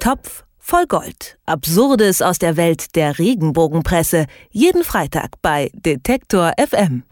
Topf voll Gold. Absurdes aus der Welt der Regenbogenpresse. Jeden Freitag bei Detektor FM.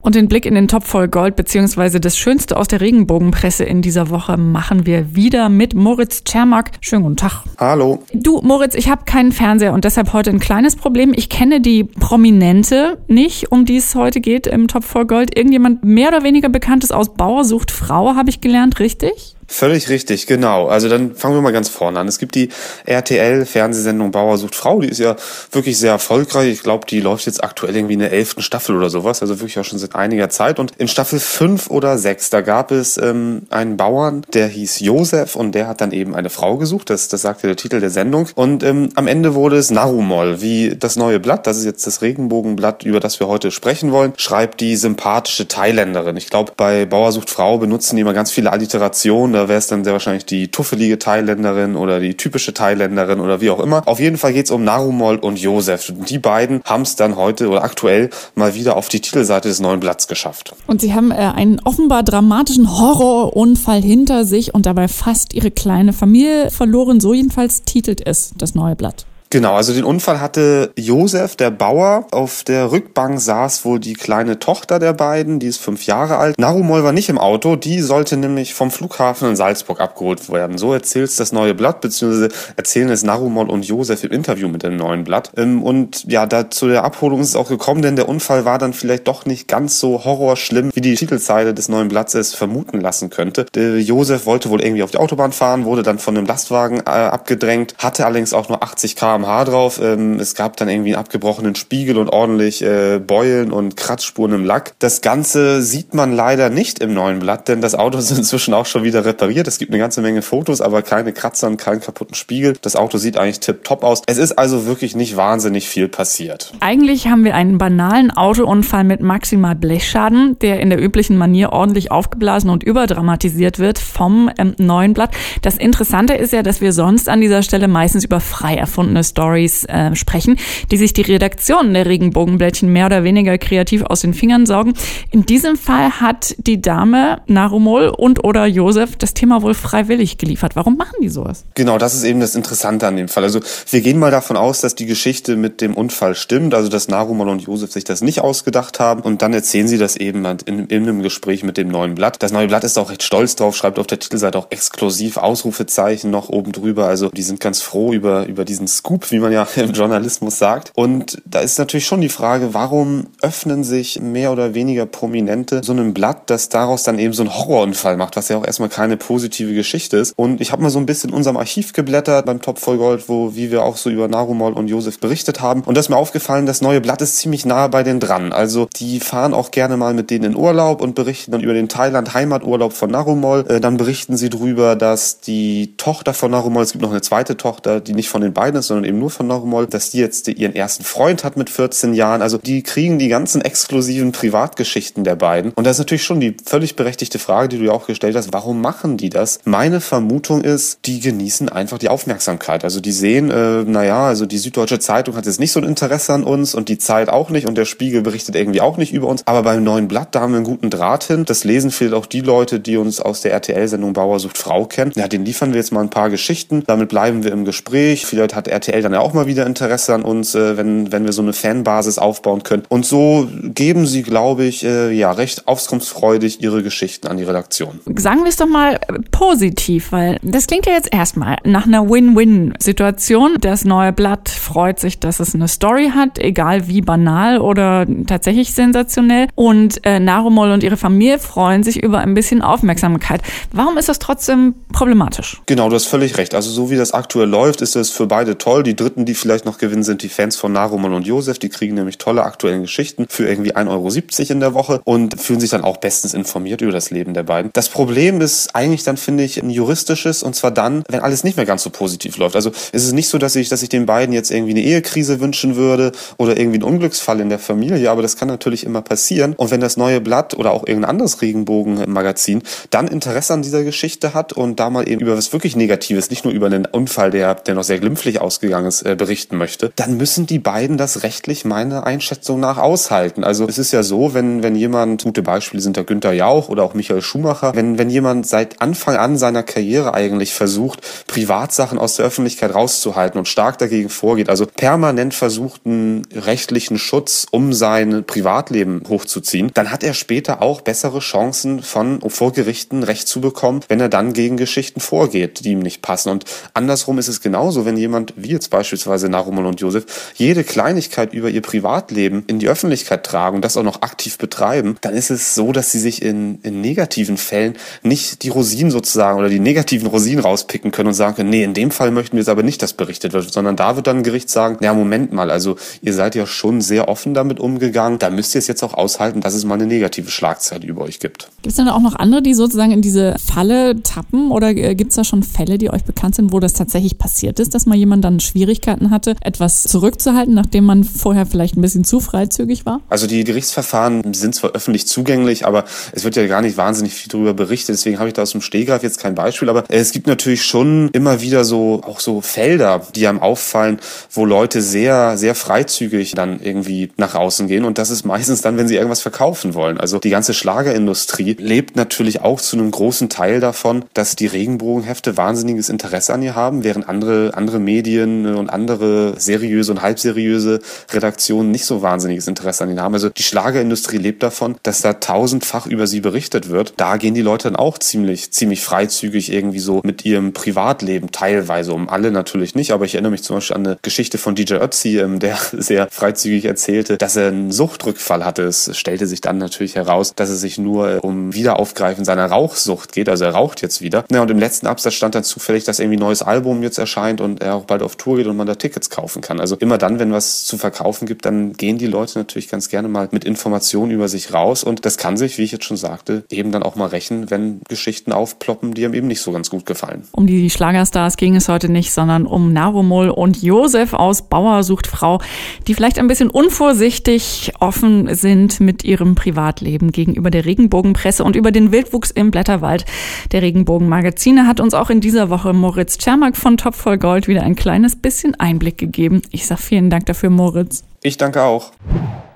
Und den Blick in den Topf voll Gold beziehungsweise das Schönste aus der Regenbogenpresse in dieser Woche machen wir wieder mit Moritz Czermak. Schönen guten Tag. Hallo. Du, Moritz, ich habe keinen Fernseher und deshalb heute ein kleines Problem. Ich kenne die Prominente nicht, um die es heute geht im Topf voll Gold. Irgendjemand mehr oder weniger bekanntes aus Bauer sucht Frau, habe ich gelernt, richtig? Völlig richtig, genau. Also dann fangen wir mal ganz vorne an. Es gibt die RTL-Fernsehsendung Bauer sucht Frau, die ist ja wirklich sehr erfolgreich. Ich glaube, die läuft jetzt aktuell irgendwie in der elften Staffel oder sowas, also wirklich auch schon seit einiger Zeit. Und in Staffel fünf oder sechs, da gab es ähm, einen Bauern, der hieß Josef und der hat dann eben eine Frau gesucht, das, das sagte der Titel der Sendung. Und ähm, am Ende wurde es Narumol, wie das neue Blatt, das ist jetzt das Regenbogenblatt, über das wir heute sprechen wollen, schreibt die sympathische Thailänderin. Ich glaube, bei Bauer sucht Frau benutzen die immer ganz viele Alliterationen da wäre es dann sehr wahrscheinlich die tuffelige Thailänderin oder die typische Thailänderin oder wie auch immer. Auf jeden Fall geht es um Narumol und Josef. Die beiden haben es dann heute oder aktuell mal wieder auf die Titelseite des neuen Blatts geschafft. Und sie haben äh, einen offenbar dramatischen Horrorunfall hinter sich und dabei fast ihre kleine Familie verloren. So jedenfalls titelt es das neue Blatt. Genau, also den Unfall hatte Josef, der Bauer. Auf der Rückbank saß wohl die kleine Tochter der beiden, die ist fünf Jahre alt. Narumol war nicht im Auto, die sollte nämlich vom Flughafen in Salzburg abgeholt werden. So erzählt das neue Blatt, beziehungsweise erzählen es Narumol und Josef im Interview mit dem neuen Blatt. Ähm, und ja, da zu der Abholung ist es auch gekommen, denn der Unfall war dann vielleicht doch nicht ganz so horrorschlimm, wie die Titelzeile des neuen Blatts es vermuten lassen könnte. Der Josef wollte wohl irgendwie auf die Autobahn fahren, wurde dann von einem Lastwagen äh, abgedrängt, hatte allerdings auch nur 80 km kmh drauf. Ähm, es gab dann irgendwie einen abgebrochenen Spiegel und ordentlich äh, Beulen und Kratzspuren im Lack. Das Ganze sieht man leider nicht im neuen Blatt, denn das Auto ist inzwischen auch schon wieder repariert. Es gibt eine ganze Menge Fotos, aber keine Kratzer und keinen kaputten Spiegel. Das Auto sieht eigentlich tipptopp aus. Es ist also wirklich nicht wahnsinnig viel passiert. Eigentlich haben wir einen banalen Autounfall mit maximal Blechschaden, der in der üblichen Manier ordentlich aufgeblasen und überdramatisiert wird vom ähm, neuen Blatt. Das Interessante ist ja, dass wir sonst an dieser Stelle meistens über frei erfundene Stories äh, sprechen, die sich die Redaktion der Regenbogenblättchen mehr oder weniger kreativ aus den Fingern saugen. In diesem Fall hat die Dame Narumol und oder Josef das Thema wohl freiwillig geliefert. Warum machen die sowas? Genau, das ist eben das Interessante an dem Fall. Also wir gehen mal davon aus, dass die Geschichte mit dem Unfall stimmt, also dass Narumol und Josef sich das nicht ausgedacht haben und dann erzählen sie das eben in, in einem Gespräch mit dem neuen Blatt. Das neue Blatt ist auch recht stolz drauf, schreibt auf der Titelseite auch exklusiv Ausrufezeichen noch oben drüber. Also die sind ganz froh über, über diesen Scoop Scoop, wie man ja im Journalismus sagt. Und da ist natürlich schon die Frage, warum öffnen sich mehr oder weniger Prominente so einem Blatt, das daraus dann eben so einen Horrorunfall macht, was ja auch erstmal keine positive Geschichte ist. Und ich habe mal so ein bisschen in unserem Archiv geblättert beim Top voll Gold, wo wie wir auch so über Narumol und Josef berichtet haben. Und da ist mir aufgefallen, das neue Blatt ist ziemlich nahe bei denen dran. Also die fahren auch gerne mal mit denen in Urlaub und berichten dann über den Thailand-Heimaturlaub von Narumol. Äh, dann berichten sie darüber, dass die Tochter von Narumol, es gibt noch eine zweite Tochter, die nicht von den beiden ist, sondern eben nur von Narumol, dass die jetzt ihren ersten Freund hat mit 14 Jahren. Also die kriegen die ganzen exklusiven Privatgeschichten der beiden. Und das ist natürlich schon die völlig berechtigte Frage, die du ja auch gestellt hast. Warum machen die das? Meine Vermutung ist, die genießen einfach die Aufmerksamkeit. Also die sehen, äh, naja, also die Süddeutsche Zeitung hat jetzt nicht so ein Interesse an uns und die Zeit auch nicht und der Spiegel berichtet irgendwie auch nicht über uns. Aber beim neuen Blatt, da haben wir einen guten Draht hin. Das lesen vielleicht auch die Leute, die uns aus der RTL-Sendung Bauer sucht Frau kennen. Ja, den liefern wir jetzt mal ein paar Geschichten. Damit bleiben wir im Gespräch. Vielleicht hat RTL Dann ja auch mal wieder Interesse an uns, äh, wenn, wenn wir so eine Fanbasis aufbauen können. Und so geben sie, glaube ich, äh, ja, recht aufkunftsfreudig ihre Geschichten an die Redaktion. Sagen wir es doch mal äh, positiv, weil das klingt ja jetzt erstmal nach einer Win-Win-Situation. Das neue Blatt freut sich, dass es eine Story hat, egal wie banal oder tatsächlich sensationell. Und äh, Narumol und ihre Familie freuen sich über ein bisschen Aufmerksamkeit. Warum ist das trotzdem problematisch? Genau, du hast völlig recht. Also so wie das aktuell läuft, ist es für beide toll. Die dritten, die vielleicht noch gewinnen, sind die Fans von Narumon und Josef. Die kriegen nämlich tolle aktuelle Geschichten für irgendwie 1,70 Euro in der Woche und fühlen sich dann auch bestens informiert über das Leben der beiden. Das Problem ist eigentlich dann, finde ich, ein juristisches und zwar dann, wenn alles nicht mehr ganz so positiv läuft. Also es ist nicht so, dass ich, dass ich den beiden jetzt irgendwie eine Ehekrise wünschen würde oder irgendwie einen Unglücksfall in der Familie, aber das kann natürlich immer passieren. Und wenn das neue Blatt oder auch irgendein anderes Regenbogenmagazin dann Interesse an dieser Geschichte hat und da mal eben über was wirklich Negatives, nicht nur über einen Unfall, der, der noch sehr glimpflich ausgegangen Unterganges äh, berichten möchte, dann müssen die beiden das rechtlich meiner Einschätzung nach aushalten. Also es ist ja so, wenn, wenn jemand, gute Beispiele sind der Günther Jauch oder auch Michael Schumacher, wenn, wenn jemand seit Anfang an seiner Karriere eigentlich versucht, Privatsachen aus der Öffentlichkeit rauszuhalten und stark dagegen vorgeht, also permanent versucht, einen rechtlichen Schutz um sein Privatleben hochzuziehen, dann hat er später auch bessere Chancen von vor Gerichten Recht zu bekommen, wenn er dann gegen Geschichten vorgeht, die ihm nicht passen. Und andersrum ist es genauso, wenn jemand, wie jetzt beispielsweise Narumol und Josef, jede Kleinigkeit über ihr Privatleben in die Öffentlichkeit tragen und das auch noch aktiv betreiben, dann ist es so, dass sie sich in, in negativen Fällen nicht die Rosinen sozusagen oder die negativen Rosinen rauspicken können und sagen können, nee, in dem Fall möchten wir es aber nicht, dass berichtet wird, sondern da wird dann ein Gericht sagen, ja, Moment mal, also ihr seid ja schon sehr offen damit umgegangen, da müsst ihr es jetzt auch aushalten, dass es mal eine negative Schlagzeile über euch gibt. Gibt es dann auch noch andere, die sozusagen in diese Falle tappen oder äh, gibt es da schon Fälle, die euch bekannt sind, wo das tatsächlich passiert ist, dass mal jemand dann Schwierigkeiten hatte, etwas zurückzuhalten, nachdem man vorher vielleicht ein bisschen zu freizügig war? Also die Gerichtsverfahren sind zwar öffentlich zugänglich, aber es wird ja gar nicht wahnsinnig viel darüber berichtet, deswegen habe ich da aus dem Stehgreif jetzt kein Beispiel, aber es gibt natürlich schon immer wieder so auch so Felder, die einem auffallen, wo Leute sehr sehr freizügig dann irgendwie nach außen gehen und das ist meistens dann, wenn sie irgendwas verkaufen wollen. Also die ganze Schlagerindustrie lebt natürlich auch zu einem großen Teil davon, dass die Regenbogenhefte wahnsinniges Interesse an ihr haben, während andere andere Medien und andere seriöse und halbseriöse Redaktionen nicht so wahnsinniges Interesse an ihnen haben. Also die Schlagerindustrie lebt davon, dass da tausendfach über sie berichtet wird. Da gehen die Leute dann auch ziemlich ziemlich freizügig irgendwie so mit ihrem Privatleben teilweise um. Alle natürlich nicht, aber ich erinnere mich zum Beispiel an eine Geschichte von DJ Ötzi, ähm, der sehr freizügig erzählte, dass er einen Suchtrückfall hatte. Es stellte sich dann natürlich heraus, dass es sich nur äh, um Wiederaufgreifen seiner Rauchsucht geht. Also er raucht jetzt wieder. Ja, und im letzten Absatz stand dann zufällig, dass irgendwie ein neues Album jetzt erscheint und er auch bald auf Tour geht und man da Tickets kaufen kann. Also immer dann, wenn was zu verkaufen gibt, dann gehen die Leute natürlich ganz gerne mal mit Informationen über sich raus. Und das kann sich, wie ich jetzt schon sagte, eben dann auch mal rächen, wenn Geschichten aufploppen, die einem eben nicht so ganz gut gefallen. Um die Schlagerstars ging es heute nicht, sondern um Narumol und Josef aus Bauer sucht Frau, die vielleicht ein bisschen unvorsichtig offen sind mit ihrem Privatleben gegenüber der Regenbogenpresse und über den Wildwuchs im Blätterwald der Regenbogenmagazine hat uns auch in dieser Woche Moritz Czermak von Top voll Gold wieder ein kleines bisschen Einblick gegeben. Ich sage vielen Dank dafür, Moritz. Ich danke auch.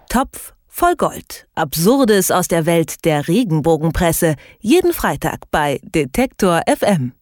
Topf voll Gold. Absurdes aus der Welt der Regenbogenpresse. Jeden Freitag bei Detektor FM.